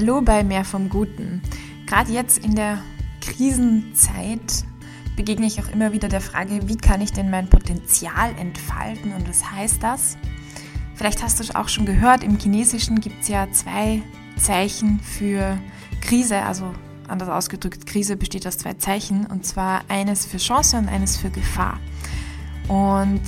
Hallo bei Mehr vom Guten. Gerade jetzt in der Krisenzeit begegne ich auch immer wieder der Frage, wie kann ich denn mein Potenzial entfalten und was heißt das? Vielleicht hast du auch schon gehört, im Chinesischen gibt es ja zwei Zeichen für Krise, also anders ausgedrückt, Krise besteht aus zwei Zeichen und zwar eines für Chance und eines für Gefahr. Und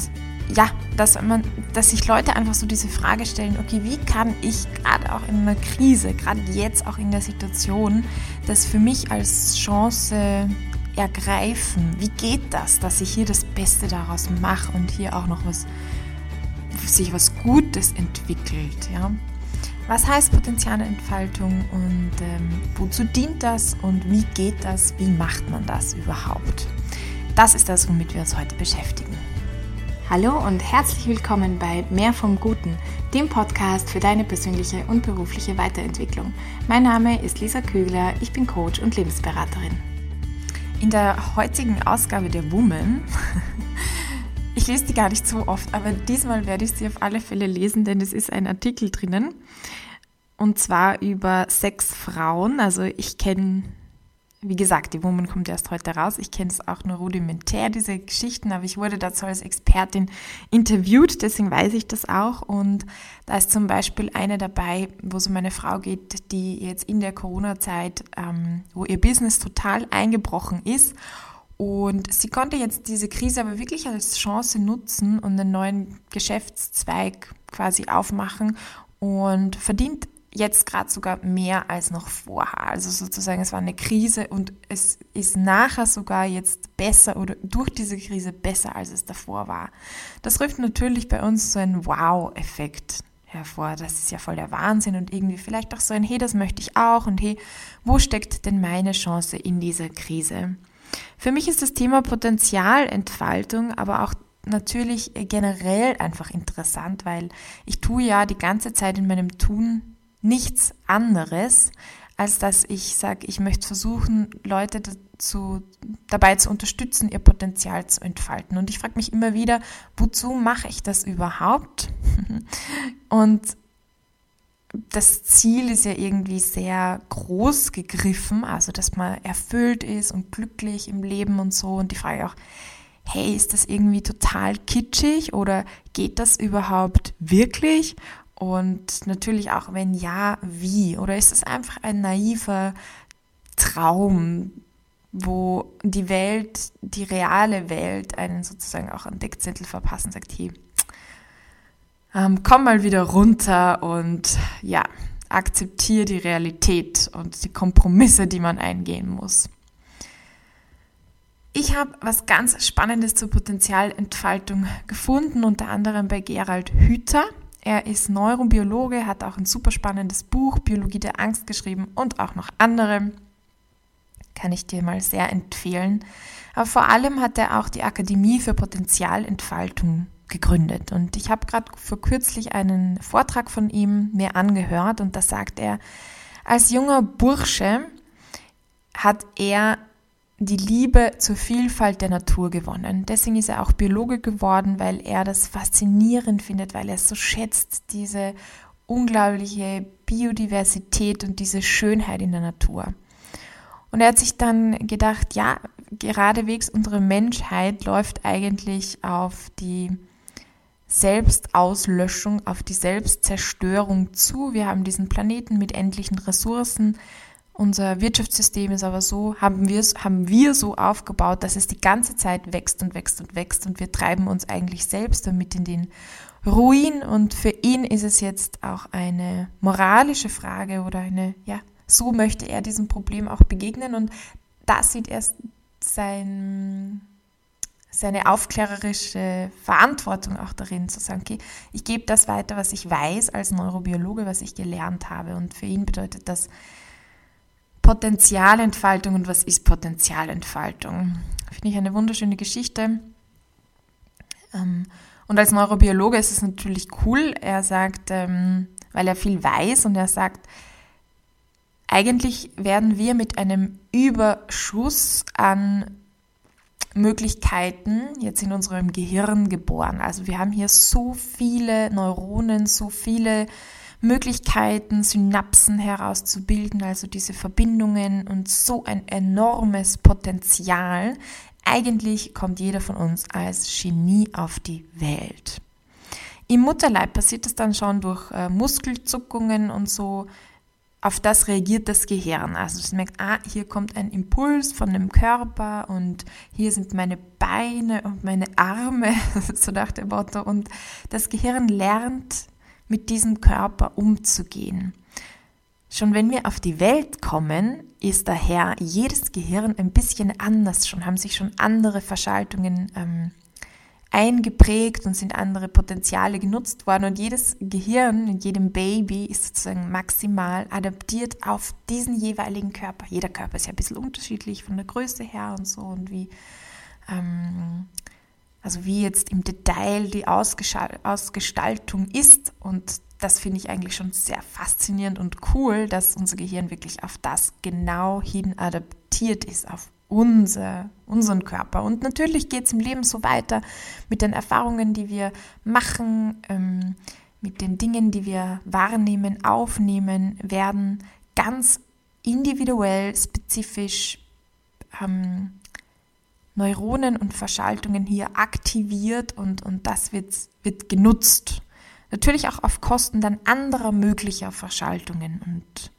ja, dass, man, dass sich Leute einfach so diese Frage stellen, okay, wie kann ich gerade auch in einer Krise, gerade jetzt auch in der Situation, das für mich als Chance ergreifen? Wie geht das, dass ich hier das Beste daraus mache und hier auch noch was, sich was Gutes entwickelt, ja? Was heißt Potenzialentfaltung und ähm, wozu dient das und wie geht das, wie macht man das überhaupt? Das ist das, womit wir uns heute beschäftigen. Hallo und herzlich willkommen bei Mehr vom Guten, dem Podcast für deine persönliche und berufliche Weiterentwicklung. Mein Name ist Lisa Kügler, ich bin Coach und Lebensberaterin. In der heutigen Ausgabe der Woman, ich lese die gar nicht so oft, aber diesmal werde ich sie auf alle Fälle lesen, denn es ist ein Artikel drinnen. Und zwar über sechs Frauen. Also ich kenne wie gesagt, die Woman kommt erst heute raus. Ich kenne es auch nur rudimentär, diese Geschichten, aber ich wurde dazu als Expertin interviewt, deswegen weiß ich das auch. Und da ist zum Beispiel eine dabei, wo es um eine Frau geht, die jetzt in der Corona-Zeit, ähm, wo ihr Business total eingebrochen ist. Und sie konnte jetzt diese Krise aber wirklich als Chance nutzen und einen neuen Geschäftszweig quasi aufmachen und verdient jetzt gerade sogar mehr als noch vorher. Also sozusagen, es war eine Krise und es ist nachher sogar jetzt besser oder durch diese Krise besser, als es davor war. Das ruft natürlich bei uns so einen Wow-Effekt hervor. Das ist ja voll der Wahnsinn und irgendwie vielleicht auch so ein, hey, das möchte ich auch und hey, wo steckt denn meine Chance in dieser Krise? Für mich ist das Thema Potenzialentfaltung aber auch natürlich generell einfach interessant, weil ich tue ja die ganze Zeit in meinem Tun nichts anderes, als dass ich sage, ich möchte versuchen, Leute dazu, dabei zu unterstützen, ihr Potenzial zu entfalten. Und ich frage mich immer wieder, wozu mache ich das überhaupt? Und das Ziel ist ja irgendwie sehr groß gegriffen, also dass man erfüllt ist und glücklich im Leben und so. Und die Frage auch, hey, ist das irgendwie total kitschig oder geht das überhaupt wirklich? Und natürlich auch, wenn ja, wie? Oder ist es einfach ein naiver Traum, wo die Welt, die reale Welt, einen sozusagen auch einen Deckzettel verpassen, sagt, hey, ähm, komm mal wieder runter und ja, akzeptiere die Realität und die Kompromisse, die man eingehen muss. Ich habe was ganz Spannendes zur Potenzialentfaltung gefunden, unter anderem bei Gerald Hüther. Er ist Neurobiologe, hat auch ein super spannendes Buch, Biologie der Angst, geschrieben und auch noch andere. Kann ich dir mal sehr empfehlen. Aber vor allem hat er auch die Akademie für Potenzialentfaltung gegründet. Und ich habe gerade vor kürzlich einen Vortrag von ihm mir angehört und da sagt er, als junger Bursche hat er die Liebe zur Vielfalt der Natur gewonnen. Deswegen ist er auch Biologe geworden, weil er das faszinierend findet, weil er es so schätzt, diese unglaubliche Biodiversität und diese Schönheit in der Natur. Und er hat sich dann gedacht, ja, geradewegs unsere Menschheit läuft eigentlich auf die Selbstauslöschung, auf die Selbstzerstörung zu. Wir haben diesen Planeten mit endlichen Ressourcen unser Wirtschaftssystem ist aber so, haben wir, haben wir so aufgebaut, dass es die ganze Zeit wächst und wächst und wächst und wir treiben uns eigentlich selbst damit in den Ruin. Und für ihn ist es jetzt auch eine moralische Frage oder eine, ja, so möchte er diesem Problem auch begegnen. Und da sieht er sein, seine aufklärerische Verantwortung auch darin, zu sagen, okay, ich gebe das weiter, was ich weiß als Neurobiologe, was ich gelernt habe. Und für ihn bedeutet das, Potenzialentfaltung und was ist Potenzialentfaltung? Finde ich eine wunderschöne Geschichte. Ähm, und als Neurobiologe ist es natürlich cool. Er sagt, ähm, weil er viel weiß und er sagt, eigentlich werden wir mit einem Überschuss an Möglichkeiten jetzt in unserem Gehirn geboren. Also wir haben hier so viele Neuronen, so viele Möglichkeiten, Synapsen herauszubilden, also diese Verbindungen und so ein enormes Potenzial. Eigentlich kommt jeder von uns als Genie auf die Welt. Im Mutterleib passiert das dann schon durch äh, Muskelzuckungen und so. Auf das reagiert das Gehirn. Also es merkt, ah, hier kommt ein Impuls von dem Körper und hier sind meine Beine und meine Arme, so nach dem Motto. Und das Gehirn lernt mit diesem Körper umzugehen. Schon wenn wir auf die Welt kommen, ist daher jedes Gehirn ein bisschen anders. Schon haben sich schon andere Verschaltungen ähm, eingeprägt und sind andere Potenziale genutzt worden. Und jedes Gehirn in jedem Baby ist sozusagen maximal adaptiert auf diesen jeweiligen Körper. Jeder Körper ist ja ein bisschen unterschiedlich von der Größe her und so und wie ähm, also wie jetzt im Detail die Ausgestaltung ist. Und das finde ich eigentlich schon sehr faszinierend und cool, dass unser Gehirn wirklich auf das genau hin adaptiert ist, auf unser, unseren Körper. Und natürlich geht es im Leben so weiter mit den Erfahrungen, die wir machen, ähm, mit den Dingen, die wir wahrnehmen, aufnehmen, werden ganz individuell, spezifisch ähm, Neuronen und Verschaltungen hier aktiviert und, und das wird, wird genutzt. Natürlich auch auf Kosten dann anderer möglicher Verschaltungen und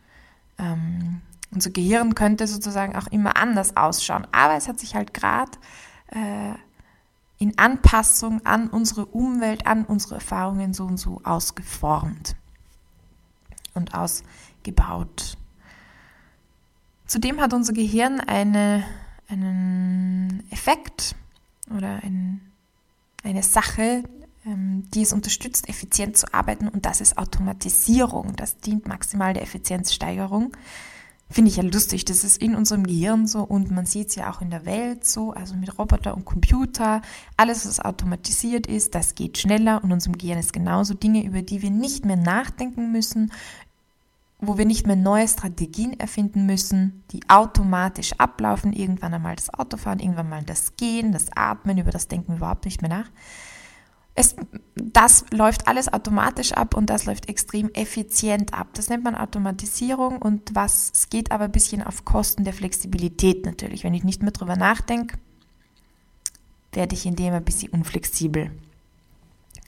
ähm, unser Gehirn könnte sozusagen auch immer anders ausschauen. Aber es hat sich halt gerade äh, in Anpassung an unsere Umwelt, an unsere Erfahrungen so und so ausgeformt und ausgebaut. Zudem hat unser Gehirn eine einen Effekt oder ein, eine Sache, ähm, die es unterstützt, effizient zu arbeiten und das ist Automatisierung. Das dient maximal der Effizienzsteigerung. Finde ich ja lustig, das ist in unserem Gehirn so und man sieht es ja auch in der Welt so, also mit Roboter und Computer, alles was automatisiert ist, das geht schneller und unserem Gehirn ist genauso Dinge, über die wir nicht mehr nachdenken müssen, wo wir nicht mehr neue Strategien erfinden müssen, die automatisch ablaufen, irgendwann einmal das Autofahren, irgendwann mal das Gehen, das Atmen, über das denken wir überhaupt nicht mehr nach. Es, das läuft alles automatisch ab und das läuft extrem effizient ab. Das nennt man Automatisierung und was, es geht aber ein bisschen auf Kosten der Flexibilität natürlich. Wenn ich nicht mehr drüber nachdenke, werde ich in dem ein bisschen unflexibel.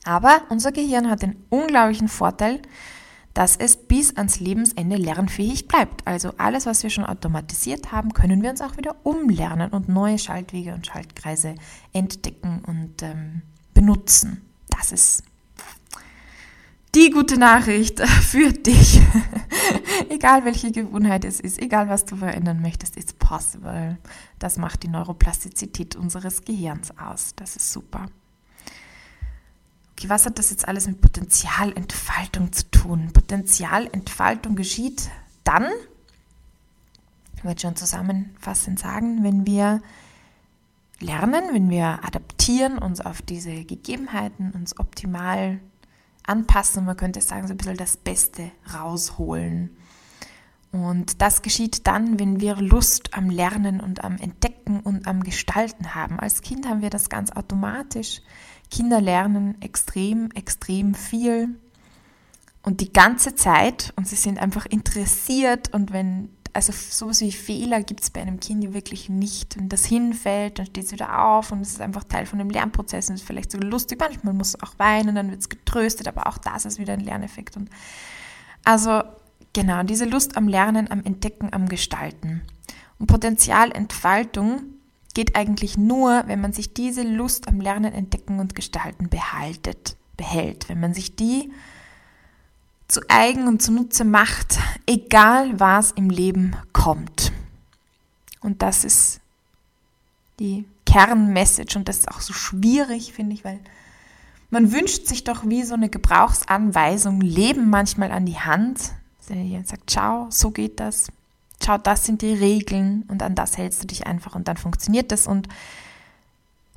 Aber unser Gehirn hat den unglaublichen Vorteil, dass es bis ans Lebensende lernfähig bleibt. Also alles, was wir schon automatisiert haben, können wir uns auch wieder umlernen und neue Schaltwege und Schaltkreise entdecken und ähm, benutzen. Das ist die gute Nachricht für dich. egal welche Gewohnheit es ist, egal was du verändern möchtest, it's possible. Das macht die Neuroplastizität unseres Gehirns aus. Das ist super okay, was hat das jetzt alles mit Potenzialentfaltung zu tun? Potenzialentfaltung geschieht dann, ich werde schon zusammenfassend sagen, wenn wir lernen, wenn wir adaptieren, uns auf diese Gegebenheiten, uns optimal anpassen, man könnte sagen, so ein bisschen das Beste rausholen. Und das geschieht dann, wenn wir Lust am Lernen und am Entdecken und am Gestalten haben. Als Kind haben wir das ganz automatisch. Kinder lernen extrem, extrem viel und die ganze Zeit und sie sind einfach interessiert und wenn, also sowas wie Fehler gibt es bei einem Kind wirklich nicht. Wenn das hinfällt, dann steht es wieder auf und es ist einfach Teil von dem Lernprozess und ist vielleicht sogar lustig. Manchmal muss es auch weinen, dann wird es getröstet, aber auch das ist wieder ein Lerneffekt. Und also genau, diese Lust am Lernen, am Entdecken, am Gestalten. Und Potenzialentfaltung geht eigentlich nur, wenn man sich diese Lust am Lernen, Entdecken und Gestalten behaltet, behält, wenn man sich die zu eigen und zunutze macht, egal was im Leben kommt. Und das ist die Kernmessage und das ist auch so schwierig, finde ich, weil man wünscht sich doch wie so eine Gebrauchsanweisung, Leben manchmal an die Hand. Jemand sagt, ciao, so geht das, schau, das sind die Regeln und an das hältst du dich einfach und dann funktioniert das. Und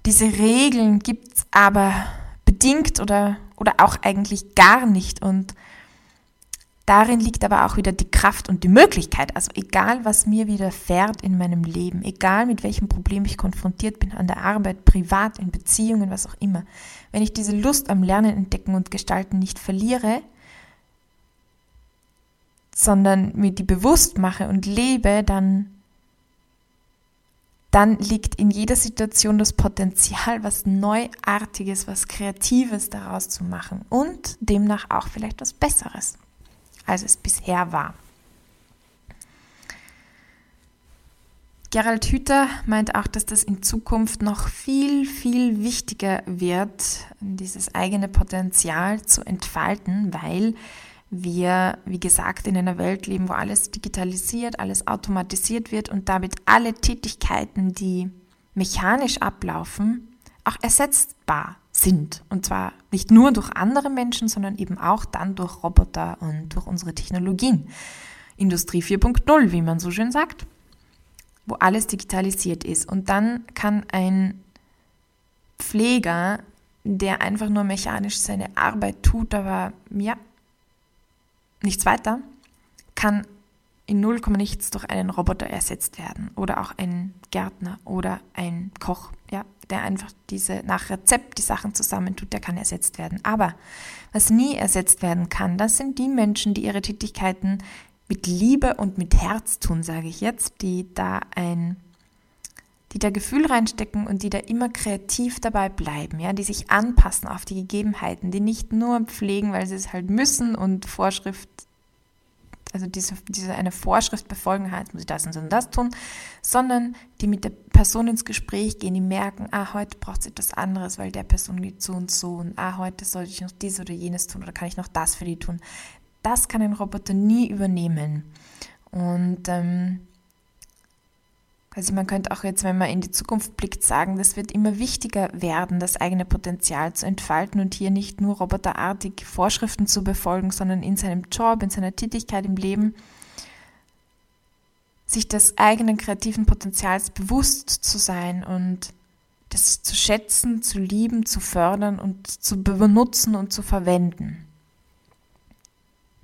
diese Regeln gibt es aber bedingt oder, oder auch eigentlich gar nicht. Und darin liegt aber auch wieder die Kraft und die Möglichkeit. Also egal, was mir widerfährt in meinem Leben, egal mit welchem Problem ich konfrontiert bin, an der Arbeit, privat, in Beziehungen, was auch immer, wenn ich diese Lust am Lernen, Entdecken und Gestalten nicht verliere, sondern mir die bewusst mache und lebe, dann, dann liegt in jeder Situation das Potenzial, was Neuartiges, was Kreatives daraus zu machen und demnach auch vielleicht was Besseres, als es bisher war. Gerald Hüther meint auch, dass das in Zukunft noch viel, viel wichtiger wird, dieses eigene Potenzial zu entfalten, weil wir, wie gesagt, in einer Welt leben, wo alles digitalisiert, alles automatisiert wird und damit alle Tätigkeiten, die mechanisch ablaufen, auch ersetzbar sind. Und zwar nicht nur durch andere Menschen, sondern eben auch dann durch Roboter und durch unsere Technologien. Industrie 4.0, wie man so schön sagt wo alles digitalisiert ist. Und dann kann ein Pfleger, der einfach nur mechanisch seine Arbeit tut, aber ja, nichts weiter, kann in 0, nichts durch einen Roboter ersetzt werden oder auch ein Gärtner oder ein Koch, ja, der einfach diese nach Rezept die Sachen zusammentut, der kann ersetzt werden. Aber was nie ersetzt werden kann, das sind die Menschen, die ihre Tätigkeiten mit Liebe und mit Herz tun, sage ich jetzt, die da ein die da Gefühl reinstecken und die da immer kreativ dabei bleiben, ja, die sich anpassen auf die Gegebenheiten, die nicht nur pflegen, weil sie es halt müssen und Vorschrift, also diese, diese eine Vorschrift befolgen halt, muss ich das und das tun, sondern die mit der Person ins Gespräch gehen, die merken, ah, heute braucht es etwas anderes, weil der Person geht so und so und ah, heute sollte ich noch dies oder jenes tun oder kann ich noch das für die tun das kann ein Roboter nie übernehmen. Und ähm, also man könnte auch jetzt, wenn man in die Zukunft blickt, sagen, das wird immer wichtiger werden, das eigene Potenzial zu entfalten und hier nicht nur roboterartig Vorschriften zu befolgen, sondern in seinem Job, in seiner Tätigkeit im Leben sich des eigenen kreativen Potenzials bewusst zu sein und das zu schätzen, zu lieben, zu fördern und zu benutzen und zu verwenden.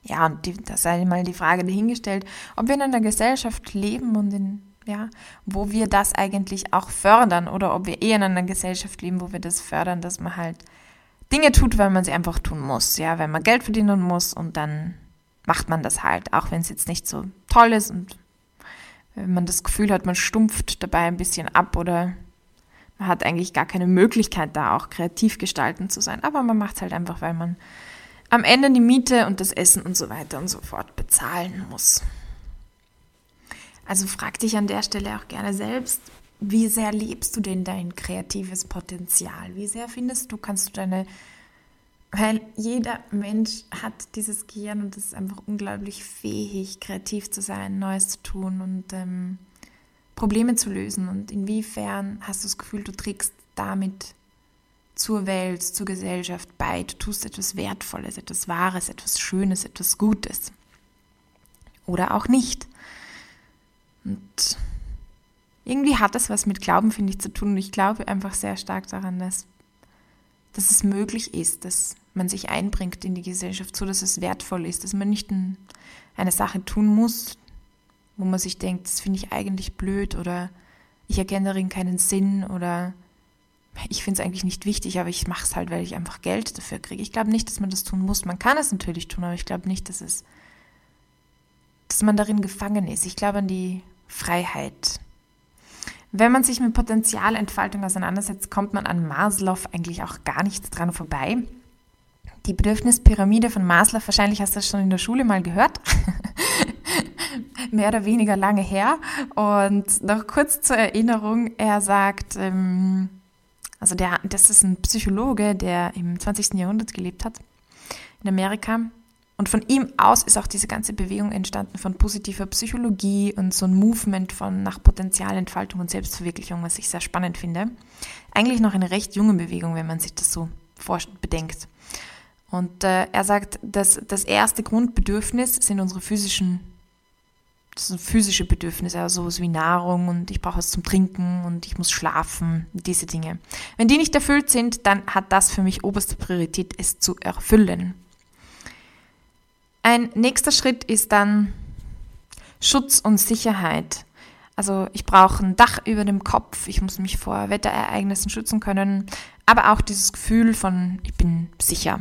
Ja, und die, das sei mal die Frage dahingestellt, ob wir in einer Gesellschaft leben und in, ja, wo wir das eigentlich auch fördern oder ob wir eher in einer Gesellschaft leben, wo wir das fördern, dass man halt Dinge tut, weil man sie einfach tun muss, ja, wenn man Geld verdienen muss und dann macht man das halt, auch wenn es jetzt nicht so toll ist und wenn man das Gefühl hat, man stumpft dabei ein bisschen ab oder man hat eigentlich gar keine Möglichkeit da auch kreativ gestalten zu sein, aber man macht es halt einfach, weil man am Ende die Miete und das Essen und so weiter und so fort bezahlen muss. Also frag dich an der Stelle auch gerne selbst, wie sehr lebst du denn dein kreatives Potenzial? Wie sehr findest du, kannst du deine, weil jeder Mensch hat dieses Gehirn und ist einfach unglaublich fähig, kreativ zu sein, Neues zu tun und ähm, Probleme zu lösen. Und inwiefern hast du das Gefühl, du trägst damit zur Welt, zur Gesellschaft bei. Du tust etwas Wertvolles, etwas Wahres, etwas Schönes, etwas Gutes. Oder auch nicht. Und irgendwie hat das was mit Glauben, finde ich, zu tun. Und ich glaube einfach sehr stark daran, dass, dass es möglich ist, dass man sich einbringt in die Gesellschaft, so dass es wertvoll ist, dass man nicht ein, eine Sache tun muss, wo man sich denkt, das finde ich eigentlich blöd oder ich erkenne darin keinen Sinn oder ich finde es eigentlich nicht wichtig, aber ich mache es halt, weil ich einfach Geld dafür kriege. Ich glaube nicht, dass man das tun muss. Man kann es natürlich tun, aber ich glaube nicht, dass es, dass man darin gefangen ist. Ich glaube an die Freiheit. Wenn man sich mit Potenzialentfaltung auseinandersetzt, kommt man an Maslow eigentlich auch gar nichts dran vorbei. Die Bedürfnispyramide von Maslow, wahrscheinlich hast du das schon in der Schule mal gehört. Mehr oder weniger lange her. Und noch kurz zur Erinnerung, er sagt, ähm, also der, das ist ein Psychologe, der im 20. Jahrhundert gelebt hat, in Amerika. Und von ihm aus ist auch diese ganze Bewegung entstanden von positiver Psychologie und so ein Movement von nach Potenzialentfaltung und Selbstverwirklichung, was ich sehr spannend finde. Eigentlich noch eine recht junge Bewegung, wenn man sich das so bedenkt. Und äh, er sagt, dass das erste Grundbedürfnis sind unsere physischen das sind physische Bedürfnisse, also sowas wie Nahrung und ich brauche was zum Trinken und ich muss schlafen, diese Dinge. Wenn die nicht erfüllt sind, dann hat das für mich oberste Priorität, es zu erfüllen. Ein nächster Schritt ist dann Schutz und Sicherheit. Also ich brauche ein Dach über dem Kopf, ich muss mich vor Wetterereignissen schützen können, aber auch dieses Gefühl von, ich bin sicher.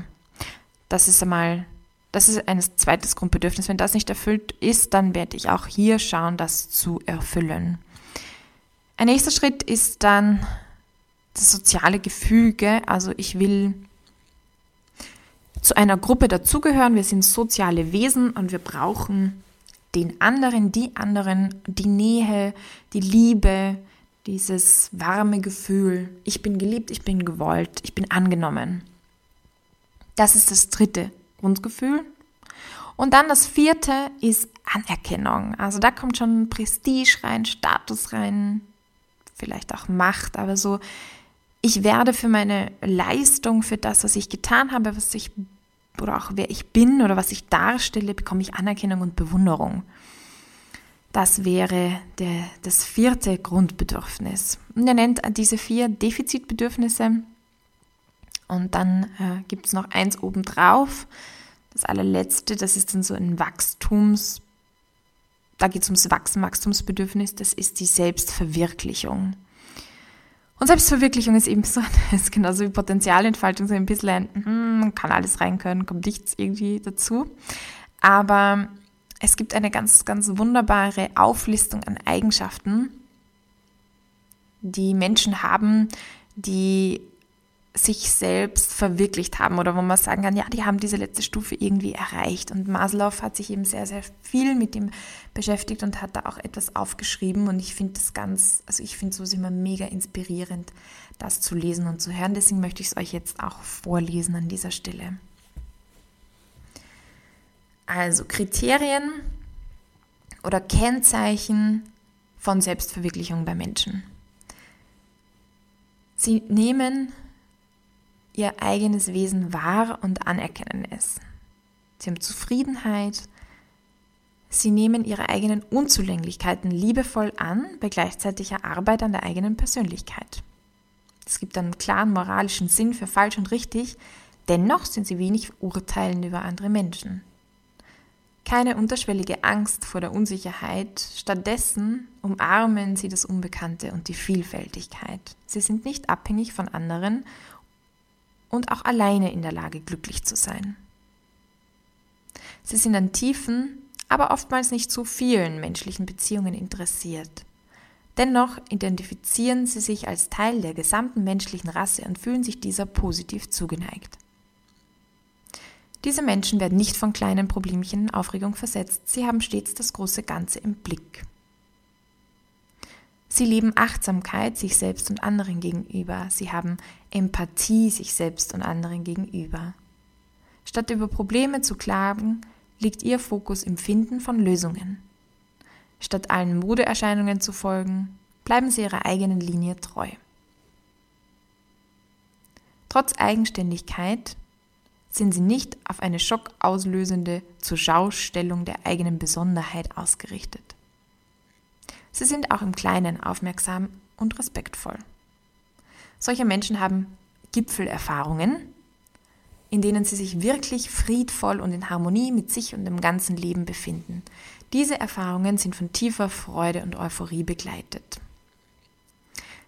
Das ist einmal das ist ein zweites Grundbedürfnis. Wenn das nicht erfüllt ist, dann werde ich auch hier schauen, das zu erfüllen. Ein nächster Schritt ist dann das soziale Gefüge. Also ich will zu einer Gruppe dazugehören. Wir sind soziale Wesen und wir brauchen den anderen, die anderen, die Nähe, die Liebe, dieses warme Gefühl. Ich bin geliebt, ich bin gewollt, ich bin angenommen. Das ist das dritte Grundgefühl. Und dann das vierte ist Anerkennung. Also da kommt schon Prestige rein, Status rein, vielleicht auch Macht, aber so, ich werde für meine Leistung, für das, was ich getan habe, was ich oder auch wer ich bin oder was ich darstelle, bekomme ich Anerkennung und Bewunderung. Das wäre der, das vierte Grundbedürfnis. Und er nennt diese vier Defizitbedürfnisse. Und dann äh, gibt es noch eins obendrauf. Das allerletzte, das ist dann so ein Wachstums, da geht es ums Wachsen, Wachstumsbedürfnis, das ist die Selbstverwirklichung. Und Selbstverwirklichung ist eben so, ist genauso wie Potenzialentfaltung, so ein bisschen ein, hm, kann alles rein können, kommt nichts irgendwie dazu. Aber es gibt eine ganz, ganz wunderbare Auflistung an Eigenschaften, die Menschen haben, die sich selbst verwirklicht haben oder wo man sagen kann, ja, die haben diese letzte Stufe irgendwie erreicht. Und Maslow hat sich eben sehr, sehr viel mit dem beschäftigt und hat da auch etwas aufgeschrieben. Und ich finde das ganz, also ich finde es immer mega inspirierend, das zu lesen und zu hören. Deswegen möchte ich es euch jetzt auch vorlesen an dieser Stelle. Also Kriterien oder Kennzeichen von Selbstverwirklichung bei Menschen. Sie nehmen ihr eigenes Wesen wahr und anerkennen es. Sie haben Zufriedenheit. Sie nehmen ihre eigenen Unzulänglichkeiten liebevoll an bei gleichzeitiger Arbeit an der eigenen Persönlichkeit. Es gibt einen klaren moralischen Sinn für falsch und richtig, dennoch sind sie wenig urteilend über andere Menschen. Keine unterschwellige Angst vor der Unsicherheit, stattdessen umarmen sie das Unbekannte und die Vielfältigkeit. Sie sind nicht abhängig von anderen und auch alleine in der Lage, glücklich zu sein. Sie sind an tiefen, aber oftmals nicht zu vielen menschlichen Beziehungen interessiert. Dennoch identifizieren sie sich als Teil der gesamten menschlichen Rasse und fühlen sich dieser positiv zugeneigt. Diese Menschen werden nicht von kleinen Problemchen in Aufregung versetzt, sie haben stets das große Ganze im Blick. Sie leben Achtsamkeit sich selbst und anderen gegenüber. Sie haben Empathie sich selbst und anderen gegenüber. Statt über Probleme zu klagen, liegt ihr Fokus im Finden von Lösungen. Statt allen Modeerscheinungen zu folgen, bleiben sie ihrer eigenen Linie treu. Trotz Eigenständigkeit sind sie nicht auf eine schockauslösende Zurschaustellung der eigenen Besonderheit ausgerichtet. Sie sind auch im Kleinen aufmerksam und respektvoll. Solche Menschen haben Gipfelerfahrungen, in denen sie sich wirklich friedvoll und in Harmonie mit sich und dem ganzen Leben befinden. Diese Erfahrungen sind von tiefer Freude und Euphorie begleitet.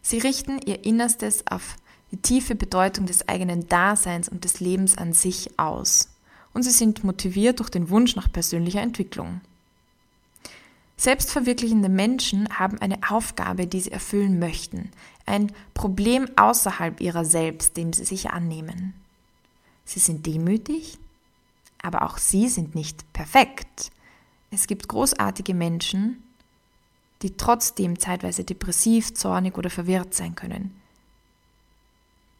Sie richten ihr Innerstes auf die tiefe Bedeutung des eigenen Daseins und des Lebens an sich aus. Und sie sind motiviert durch den Wunsch nach persönlicher Entwicklung. Selbstverwirklichende Menschen haben eine Aufgabe, die sie erfüllen möchten, ein Problem außerhalb ihrer selbst, dem sie sich annehmen. Sie sind demütig, aber auch sie sind nicht perfekt. Es gibt großartige Menschen, die trotzdem zeitweise depressiv, zornig oder verwirrt sein können.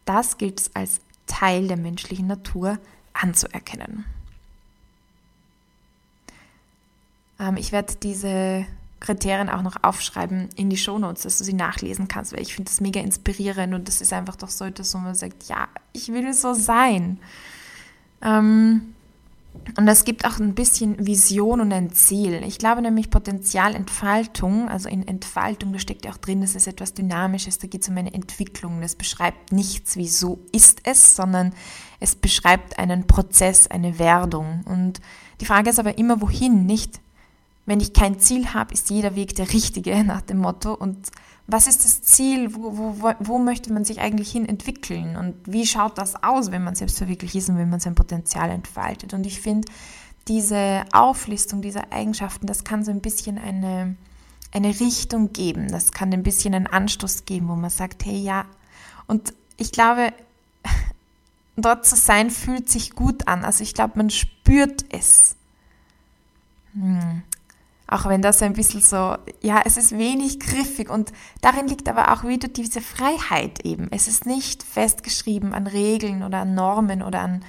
Das gilt es als Teil der menschlichen Natur anzuerkennen. Ähm, ich werde diese Kriterien auch noch aufschreiben in die Shownotes, dass du sie nachlesen kannst, weil ich finde das mega inspirierend und das ist einfach doch so etwas, wo man sagt, ja, ich will so sein. Ähm, und das gibt auch ein bisschen Vision und ein Ziel. Ich glaube nämlich Potenzialentfaltung, also in Entfaltung, da steckt ja auch drin, das ist etwas Dynamisches, da geht es um eine Entwicklung. Das beschreibt nichts, wie so ist es, sondern es beschreibt einen Prozess, eine Werdung. Und die Frage ist aber immer, wohin, nicht wenn ich kein Ziel habe, ist jeder Weg der richtige nach dem Motto. Und was ist das Ziel? Wo, wo, wo möchte man sich eigentlich hin entwickeln? Und wie schaut das aus, wenn man selbst verwirklicht ist und wenn man sein Potenzial entfaltet? Und ich finde, diese Auflistung dieser Eigenschaften, das kann so ein bisschen eine, eine Richtung geben. Das kann ein bisschen einen Anstoß geben, wo man sagt, hey ja. Und ich glaube, dort zu sein fühlt sich gut an. Also ich glaube, man spürt es. Hm. Auch wenn das ein bisschen so, ja, es ist wenig griffig und darin liegt aber auch wieder diese Freiheit eben. Es ist nicht festgeschrieben an Regeln oder an Normen oder an,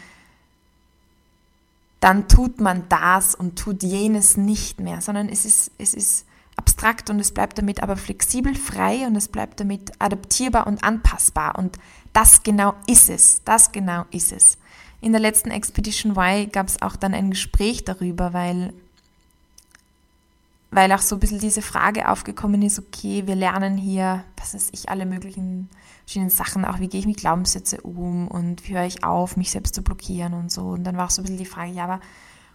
dann tut man das und tut jenes nicht mehr, sondern es ist, es ist abstrakt und es bleibt damit aber flexibel, frei und es bleibt damit adaptierbar und anpassbar und das genau ist es, das genau ist es. In der letzten Expedition Y gab es auch dann ein Gespräch darüber, weil weil auch so ein bisschen diese Frage aufgekommen ist, okay, wir lernen hier, was weiß ich, alle möglichen verschiedenen Sachen, auch wie gehe ich mit Glaubenssätze um und wie höre ich auf, mich selbst zu blockieren und so. Und dann war auch so ein bisschen die Frage, ja, aber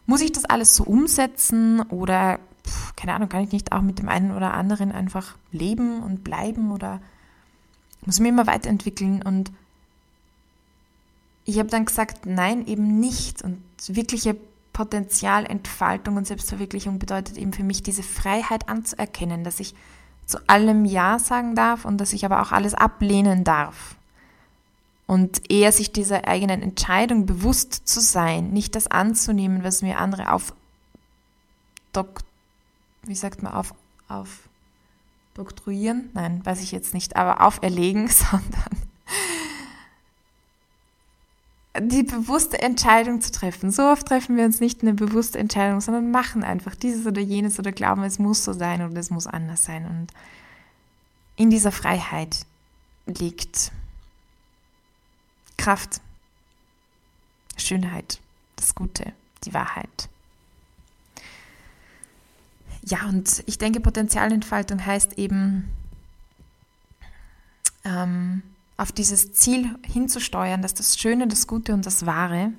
muss ich das alles so umsetzen oder, pff, keine Ahnung, kann ich nicht auch mit dem einen oder anderen einfach leben und bleiben oder muss ich mich immer weiterentwickeln? Und ich habe dann gesagt, nein, eben nicht. Und wirkliche Potenzialentfaltung und Selbstverwirklichung bedeutet eben für mich diese Freiheit anzuerkennen, dass ich zu allem Ja sagen darf und dass ich aber auch alles ablehnen darf. Und eher sich dieser eigenen Entscheidung bewusst zu sein, nicht das anzunehmen, was mir andere auf Dok wie sagt man, auf, auf doktruieren? Nein, weiß ich jetzt nicht, aber auferlegen, sondern die bewusste Entscheidung zu treffen. So oft treffen wir uns nicht eine bewusste Entscheidung, sondern machen einfach dieses oder jenes oder glauben, es muss so sein oder es muss anders sein. Und in dieser Freiheit liegt Kraft, Schönheit, das Gute, die Wahrheit. Ja, und ich denke, Potenzialentfaltung heißt eben, ähm, auf dieses Ziel hinzusteuern, dass das Schöne, das Gute und das Wahre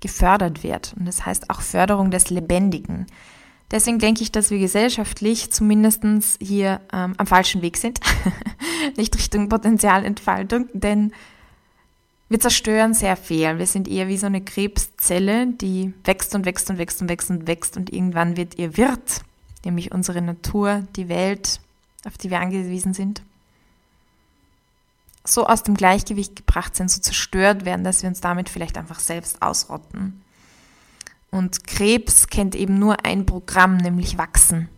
gefördert wird. Und das heißt auch Förderung des Lebendigen. Deswegen denke ich, dass wir gesellschaftlich zumindest hier ähm, am falschen Weg sind, nicht Richtung Potenzialentfaltung, denn wir zerstören sehr viel. Wir sind eher wie so eine Krebszelle, die wächst und wächst und wächst und wächst und wächst und irgendwann wird ihr Wirt, nämlich unsere Natur, die Welt, auf die wir angewiesen sind, so aus dem Gleichgewicht gebracht sind, so zerstört werden, dass wir uns damit vielleicht einfach selbst ausrotten. Und Krebs kennt eben nur ein Programm, nämlich wachsen.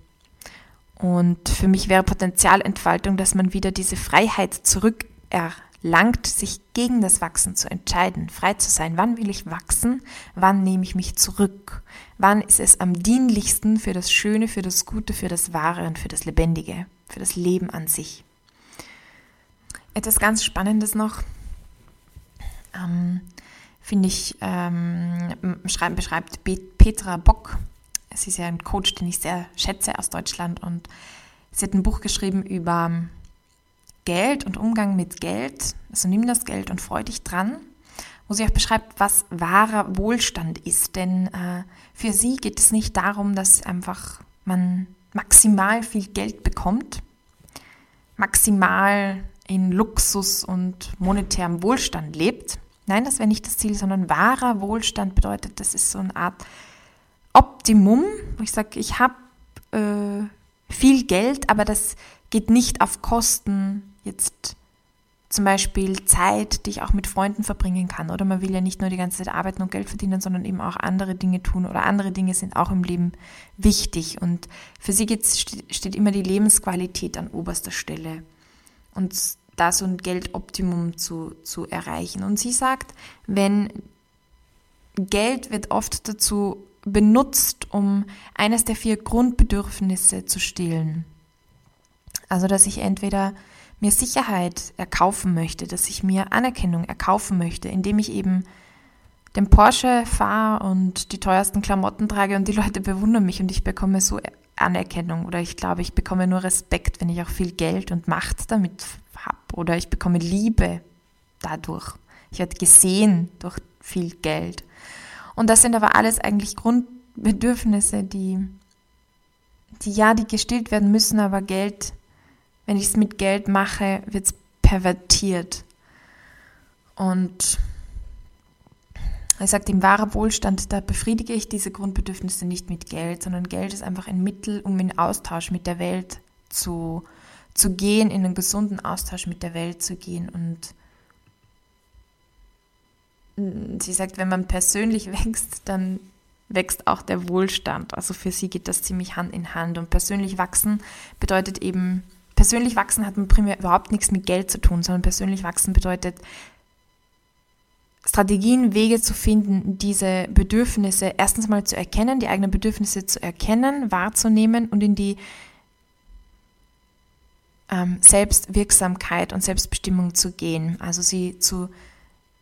Und für mich wäre Potenzialentfaltung, dass man wieder diese Freiheit zurückerlangt, sich gegen das Wachsen zu entscheiden, frei zu sein. Wann will ich wachsen? Wann nehme ich mich zurück? Wann ist es am dienlichsten für das Schöne, für das Gute, für das Wahre und für das Lebendige, für das Leben an sich? Etwas ganz Spannendes noch, ähm, finde ich, ähm, beschreibt Petra Bock. Sie ist ja ein Coach, den ich sehr schätze aus Deutschland und sie hat ein Buch geschrieben über Geld und Umgang mit Geld. Also nimm das Geld und freu dich dran, wo sie auch beschreibt, was wahrer Wohlstand ist. Denn äh, für sie geht es nicht darum, dass einfach man maximal viel Geld bekommt, maximal in Luxus und monetärem Wohlstand lebt. Nein, das wäre nicht das Ziel, sondern wahrer Wohlstand bedeutet, das ist so eine Art Optimum, wo ich sage, ich habe äh, viel Geld, aber das geht nicht auf Kosten jetzt zum Beispiel Zeit, die ich auch mit Freunden verbringen kann. Oder man will ja nicht nur die ganze Zeit arbeiten und Geld verdienen, sondern eben auch andere Dinge tun. Oder andere Dinge sind auch im Leben wichtig. Und für sie steht immer die Lebensqualität an oberster Stelle und da so ein Geldoptimum zu, zu erreichen. Und sie sagt, wenn Geld wird oft dazu benutzt, um eines der vier Grundbedürfnisse zu stillen. Also, dass ich entweder mir Sicherheit erkaufen möchte, dass ich mir Anerkennung erkaufen möchte, indem ich eben den Porsche fahre und die teuersten Klamotten trage und die Leute bewundern mich und ich bekomme so Anerkennung oder ich glaube, ich bekomme nur Respekt, wenn ich auch viel Geld und Macht damit habe oder ich bekomme Liebe dadurch. Ich werde gesehen durch viel Geld. Und das sind aber alles eigentlich Grundbedürfnisse, die die ja, die gestillt werden müssen, aber Geld, wenn ich es mit Geld mache, wird es pervertiert. Und er sagt, im wahren Wohlstand, da befriedige ich diese Grundbedürfnisse nicht mit Geld, sondern Geld ist einfach ein Mittel, um in Austausch mit der Welt zu, zu gehen, in einen gesunden Austausch mit der Welt zu gehen. Und sie sagt, wenn man persönlich wächst, dann wächst auch der Wohlstand. Also für sie geht das ziemlich Hand in Hand. Und persönlich wachsen bedeutet eben, persönlich wachsen hat man primär überhaupt nichts mit Geld zu tun, sondern persönlich wachsen bedeutet Strategien, Wege zu finden, diese Bedürfnisse erstens mal zu erkennen, die eigenen Bedürfnisse zu erkennen, wahrzunehmen und in die ähm, Selbstwirksamkeit und Selbstbestimmung zu gehen. Also sie zu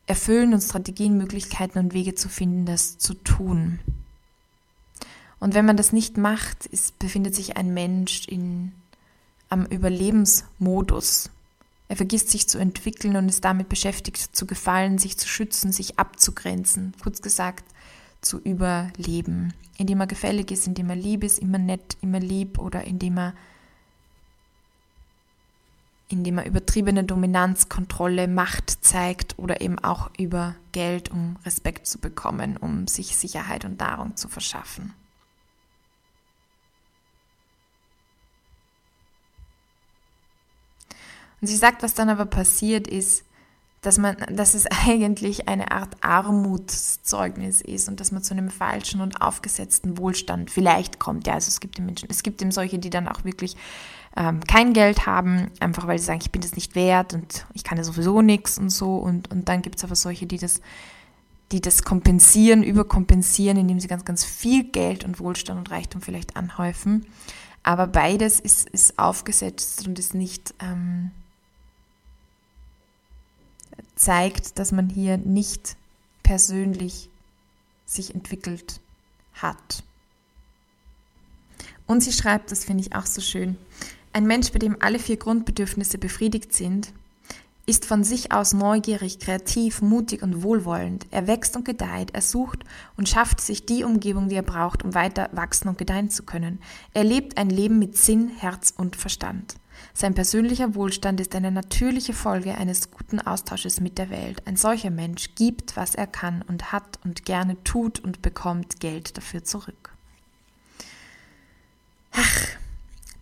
erfüllen und Strategien, Möglichkeiten und Wege zu finden, das zu tun. Und wenn man das nicht macht, ist, befindet sich ein Mensch in, am Überlebensmodus. Er vergisst sich zu entwickeln und ist damit beschäftigt, zu gefallen, sich zu schützen, sich abzugrenzen. Kurz gesagt, zu überleben. Indem er gefällig ist, indem er lieb ist, immer nett, immer lieb oder indem er indem er übertriebene Dominanz, Kontrolle, Macht zeigt oder eben auch über Geld, um Respekt zu bekommen, um sich Sicherheit und Nahrung zu verschaffen. Und sie sagt, was dann aber passiert ist, dass man, dass es eigentlich eine Art Armutszeugnis ist und dass man zu einem falschen und aufgesetzten Wohlstand vielleicht kommt. Ja, also es gibt Menschen, es gibt eben solche, die dann auch wirklich ähm, kein Geld haben, einfach weil sie sagen, ich bin das nicht wert und ich kann ja sowieso nichts und so. Und, und dann gibt es aber solche, die das, die das kompensieren, überkompensieren, indem sie ganz, ganz viel Geld und Wohlstand und Reichtum vielleicht anhäufen. Aber beides ist, ist aufgesetzt und ist nicht ähm, zeigt, dass man hier nicht persönlich sich entwickelt hat. Und sie schreibt, das finde ich auch so schön, ein Mensch, bei dem alle vier Grundbedürfnisse befriedigt sind, ist von sich aus neugierig, kreativ, mutig und wohlwollend. Er wächst und gedeiht, er sucht und schafft sich die Umgebung, die er braucht, um weiter wachsen und gedeihen zu können. Er lebt ein Leben mit Sinn, Herz und Verstand. Sein persönlicher Wohlstand ist eine natürliche Folge eines guten Austausches mit der Welt. Ein solcher Mensch gibt, was er kann und hat und gerne tut und bekommt Geld dafür zurück. Ach,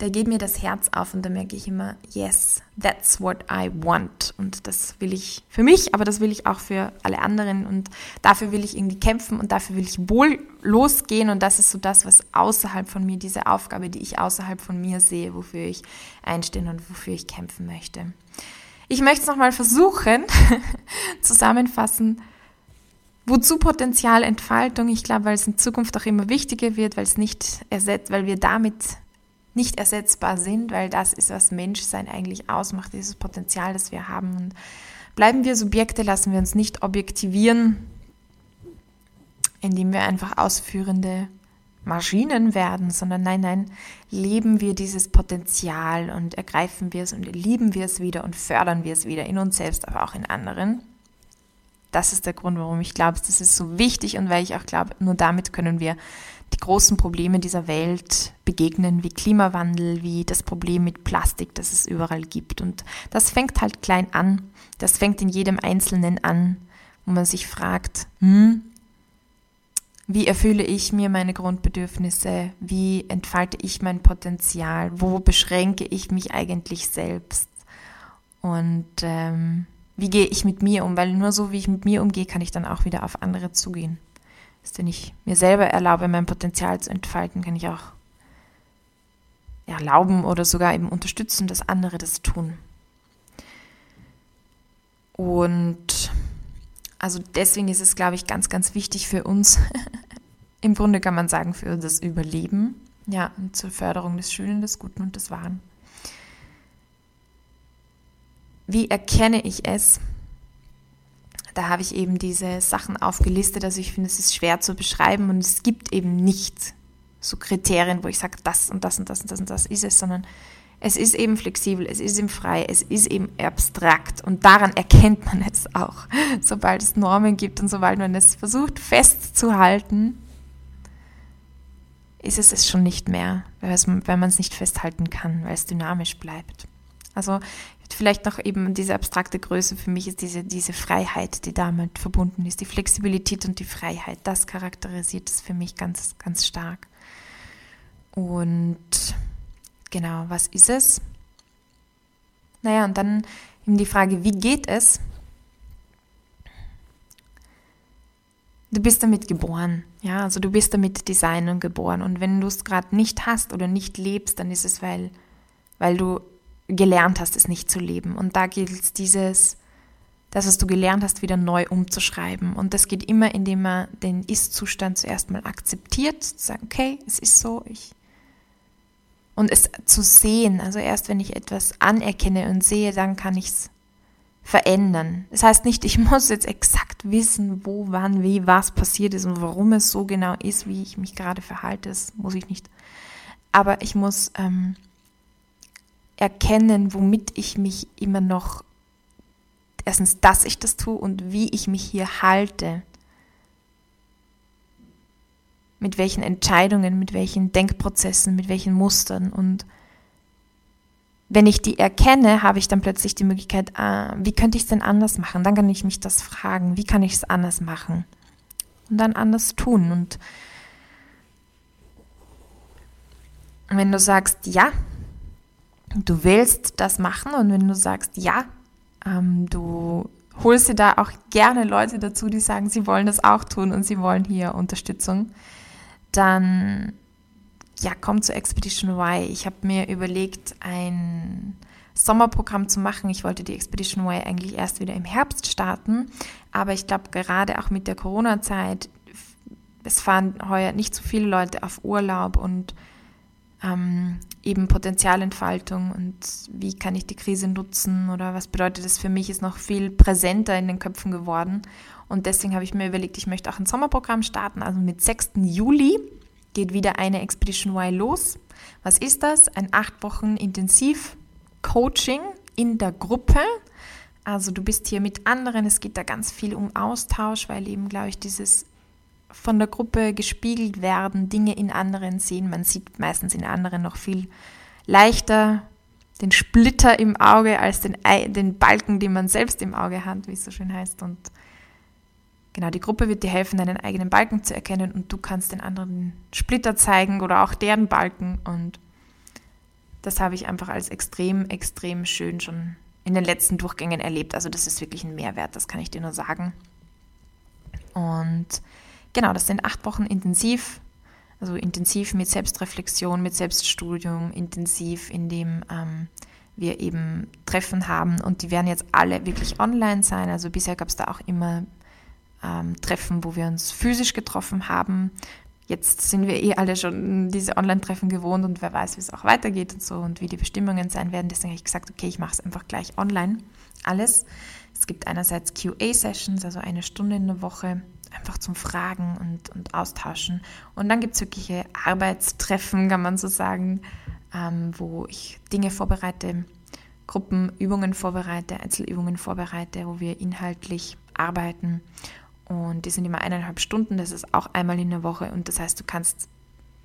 da geht mir das Herz auf und da merke ich immer, yes, that's what I want. Und das will ich für mich, aber das will ich auch für alle anderen und dafür will ich irgendwie kämpfen und dafür will ich wohl losgehen und das ist so das, was außerhalb von mir, diese Aufgabe, die ich außerhalb von mir sehe, wofür ich einstehen und wofür ich kämpfen möchte. Ich möchte es nochmal versuchen, zusammenfassen, Wozu Potenzialentfaltung? Ich glaube, weil es in Zukunft auch immer wichtiger wird, weil es nicht ersetzt, weil wir damit nicht ersetzbar sind, weil das ist, was Menschsein eigentlich ausmacht, dieses Potenzial, das wir haben. Und bleiben wir Subjekte, lassen wir uns nicht objektivieren, indem wir einfach ausführende Maschinen werden, sondern nein, nein, leben wir dieses Potenzial und ergreifen wir es und lieben wir es wieder und fördern wir es wieder in uns selbst, aber auch in anderen. Das ist der Grund, warum ich glaube, das ist so wichtig und weil ich auch glaube, nur damit können wir die großen Probleme dieser Welt begegnen, wie Klimawandel, wie das Problem mit Plastik, das es überall gibt. Und das fängt halt klein an. Das fängt in jedem Einzelnen an, wo man sich fragt, hm, wie erfülle ich mir meine Grundbedürfnisse? Wie entfalte ich mein Potenzial? Wo beschränke ich mich eigentlich selbst? Und ähm, wie gehe ich mit mir um? Weil nur so, wie ich mit mir umgehe, kann ich dann auch wieder auf andere zugehen ist, wenn ich mir selber erlaube, mein Potenzial zu entfalten, kann ich auch erlauben oder sogar eben unterstützen, dass andere das tun. Und also deswegen ist es, glaube ich, ganz, ganz wichtig für uns, im Grunde kann man sagen, für das Überleben, ja, und zur Förderung des Schönen, des Guten und des Wahren. Wie erkenne ich es? Da habe ich eben diese Sachen aufgelistet. Also ich finde, es ist schwer zu beschreiben und es gibt eben nicht so Kriterien, wo ich sage, das und das und das und das und das ist es, sondern es ist eben flexibel, es ist eben frei, es ist eben abstrakt und daran erkennt man es auch. Sobald es Normen gibt und sobald man es versucht festzuhalten, ist es es schon nicht mehr, weil man es nicht festhalten kann, weil es dynamisch bleibt. Also vielleicht noch eben diese abstrakte Größe für mich ist diese, diese Freiheit, die damit verbunden ist. Die Flexibilität und die Freiheit, das charakterisiert es für mich ganz, ganz stark. Und genau, was ist es? Naja, und dann eben die Frage, wie geht es? Du bist damit geboren, ja, also du bist damit Design geboren. Und wenn du es gerade nicht hast oder nicht lebst, dann ist es, weil, weil du gelernt hast, es nicht zu leben. Und da gilt es dieses, das, was du gelernt hast, wieder neu umzuschreiben. Und das geht immer, indem man den Ist-Zustand zuerst mal akzeptiert, zu sagen, okay, es ist so, ich. Und es zu sehen, also erst wenn ich etwas anerkenne und sehe, dann kann ich es verändern. Das heißt nicht, ich muss jetzt exakt wissen, wo, wann, wie, was passiert ist und warum es so genau ist, wie ich mich gerade verhalte. Das muss ich nicht. Aber ich muss ähm, erkennen, womit ich mich immer noch, erstens, dass ich das tue und wie ich mich hier halte. Mit welchen Entscheidungen, mit welchen Denkprozessen, mit welchen Mustern und wenn ich die erkenne, habe ich dann plötzlich die Möglichkeit, ah, wie könnte ich es denn anders machen? Dann kann ich mich das fragen, wie kann ich es anders machen? Und dann anders tun. Und wenn du sagst, ja, du willst das machen und wenn du sagst, ja, ähm, du holst dir da auch gerne Leute dazu, die sagen, sie wollen das auch tun und sie wollen hier Unterstützung, dann ja, komm zu Expedition Y. Ich habe mir überlegt, ein Sommerprogramm zu machen. Ich wollte die Expedition Y eigentlich erst wieder im Herbst starten, aber ich glaube gerade auch mit der Corona-Zeit, es fahren heuer nicht so viele Leute auf Urlaub und ähm, eben Potenzialentfaltung und wie kann ich die Krise nutzen oder was bedeutet das für mich, ist noch viel präsenter in den Köpfen geworden. Und deswegen habe ich mir überlegt, ich möchte auch ein Sommerprogramm starten, also mit 6. Juli geht wieder eine Expedition Y los. Was ist das? Ein acht Wochen Intensiv-Coaching in der Gruppe. Also du bist hier mit anderen, es geht da ganz viel um Austausch, weil eben, glaube ich, dieses von der Gruppe gespiegelt werden, Dinge in anderen sehen. Man sieht meistens in anderen noch viel leichter den Splitter im Auge als den, den Balken, den man selbst im Auge hat, wie es so schön heißt. Und Genau, die Gruppe wird dir helfen, deinen eigenen Balken zu erkennen und du kannst den anderen Splitter zeigen oder auch deren Balken. Und das habe ich einfach als extrem, extrem schön schon in den letzten Durchgängen erlebt. Also das ist wirklich ein Mehrwert, das kann ich dir nur sagen. Und genau, das sind acht Wochen intensiv, also intensiv mit Selbstreflexion, mit Selbststudium, intensiv, in dem ähm, wir eben Treffen haben und die werden jetzt alle wirklich online sein. Also bisher gab es da auch immer ähm, Treffen, wo wir uns physisch getroffen haben. Jetzt sind wir eh alle schon diese Online-Treffen gewohnt und wer weiß, wie es auch weitergeht und so und wie die Bestimmungen sein werden. Deswegen habe ich gesagt, okay, ich mache es einfach gleich online. Alles. Es gibt einerseits QA-Sessions, also eine Stunde in der Woche, einfach zum Fragen und, und Austauschen. Und dann gibt es wirkliche Arbeitstreffen, kann man so sagen, ähm, wo ich Dinge vorbereite, Gruppenübungen vorbereite, Einzelübungen vorbereite, wo wir inhaltlich arbeiten und die sind immer eineinhalb Stunden, das ist auch einmal in der Woche. Und das heißt, du kannst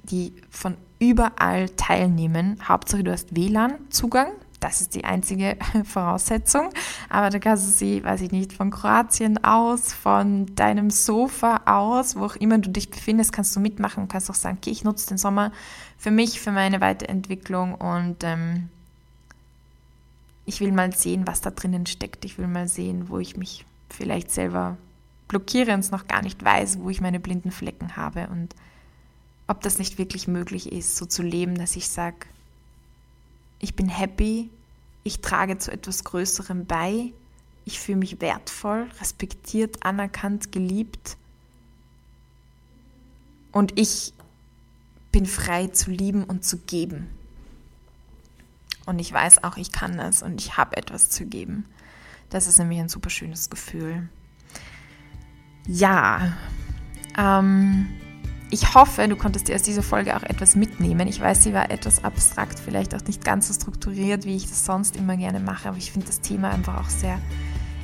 die von überall teilnehmen. Hauptsache, du hast WLAN-Zugang. Das ist die einzige Voraussetzung. Aber da kannst du sie, weiß ich nicht, von Kroatien aus, von deinem Sofa aus, wo auch immer du dich befindest, kannst du mitmachen und kannst auch sagen, okay, ich nutze den Sommer für mich, für meine Weiterentwicklung und ähm, ich will mal sehen, was da drinnen steckt. Ich will mal sehen, wo ich mich vielleicht selber blockiere und es noch gar nicht weiß, wo ich meine blinden Flecken habe und ob das nicht wirklich möglich ist, so zu leben, dass ich sage, ich bin happy, ich trage zu etwas Größerem bei, ich fühle mich wertvoll, respektiert, anerkannt, geliebt und ich bin frei zu lieben und zu geben. Und ich weiß auch, ich kann das und ich habe etwas zu geben. Das ist nämlich ein super schönes Gefühl. Ja, ähm, ich hoffe, du konntest dir aus dieser Folge auch etwas mitnehmen. Ich weiß, sie war etwas abstrakt, vielleicht auch nicht ganz so strukturiert, wie ich das sonst immer gerne mache, aber ich finde das Thema einfach auch sehr.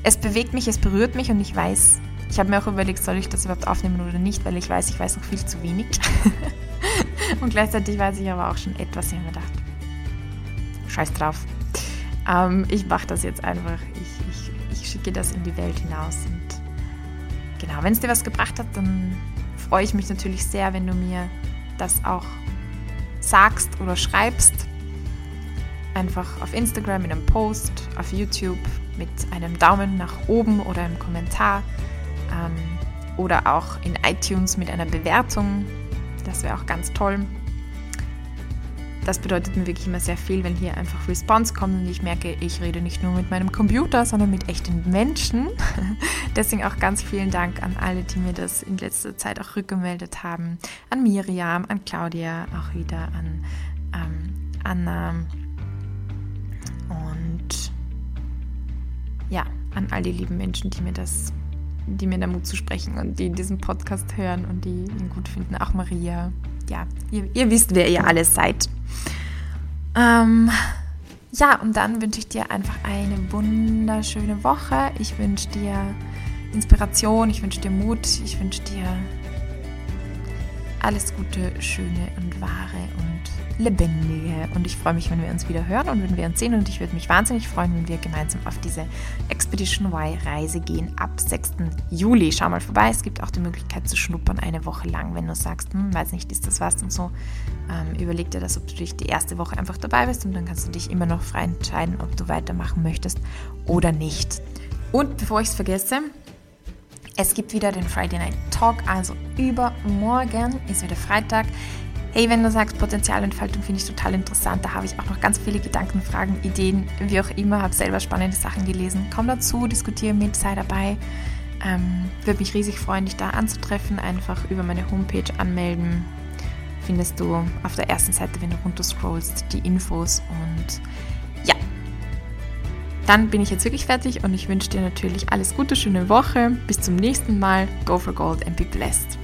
Es bewegt mich, es berührt mich und ich weiß, ich habe mir auch überlegt, soll ich das überhaupt aufnehmen oder nicht, weil ich weiß, ich weiß noch viel zu wenig. und gleichzeitig weiß ich aber auch schon etwas, ich habe mir gedacht, scheiß drauf. Ähm, ich mache das jetzt einfach. Ich, ich, ich schicke das in die Welt hinaus. Und genau, wenn es dir was gebracht hat, dann freue ich mich natürlich sehr, wenn du mir das auch sagst oder schreibst. Einfach auf Instagram in einem Post, auf YouTube mit einem Daumen nach oben oder einem Kommentar ähm, oder auch in iTunes mit einer Bewertung. Das wäre auch ganz toll das bedeutet mir wirklich immer sehr viel, wenn hier einfach Response kommt und ich merke, ich rede nicht nur mit meinem Computer, sondern mit echten Menschen. Deswegen auch ganz vielen Dank an alle, die mir das in letzter Zeit auch rückgemeldet haben. An Miriam, an Claudia, auch wieder an ähm, Anna und ja, an all die lieben Menschen, die mir das, die mir da Mut zu sprechen und die diesen Podcast hören und die ihn gut finden. Auch Maria. Ja, ihr, ihr wisst, wer ihr alles seid. Ähm, ja, und dann wünsche ich dir einfach eine wunderschöne Woche. Ich wünsche dir Inspiration, ich wünsche dir Mut, ich wünsche dir alles Gute, Schöne und Wahre und Lebendige. Und ich freue mich, wenn wir uns wieder hören und wenn wir uns sehen. Und ich würde mich wahnsinnig freuen, wenn wir gemeinsam auf diese Expedition Y-Reise gehen ab 6. Juli. Schau mal vorbei. Es gibt auch die Möglichkeit zu schnuppern eine Woche lang, wenn du sagst, hm, weiß nicht, ist das was und so. Ähm, überleg dir das, ob du dich die erste Woche einfach dabei bist und dann kannst du dich immer noch frei entscheiden, ob du weitermachen möchtest oder nicht. Und bevor ich es vergesse, es gibt wieder den Friday Night Talk, also übermorgen ist wieder Freitag. Hey, wenn du sagst, Potenzialentfaltung finde ich total interessant, da habe ich auch noch ganz viele Gedanken, Fragen, Ideen, wie auch immer, habe selber spannende Sachen gelesen. Komm dazu, diskutiere mit, sei dabei. Ähm, Würde mich riesig freuen, dich da anzutreffen. Einfach über meine Homepage anmelden. Findest du auf der ersten Seite, wenn du runterscrollst, die Infos und dann bin ich jetzt wirklich fertig und ich wünsche dir natürlich alles Gute, schöne Woche. Bis zum nächsten Mal. Go for Gold and be blessed.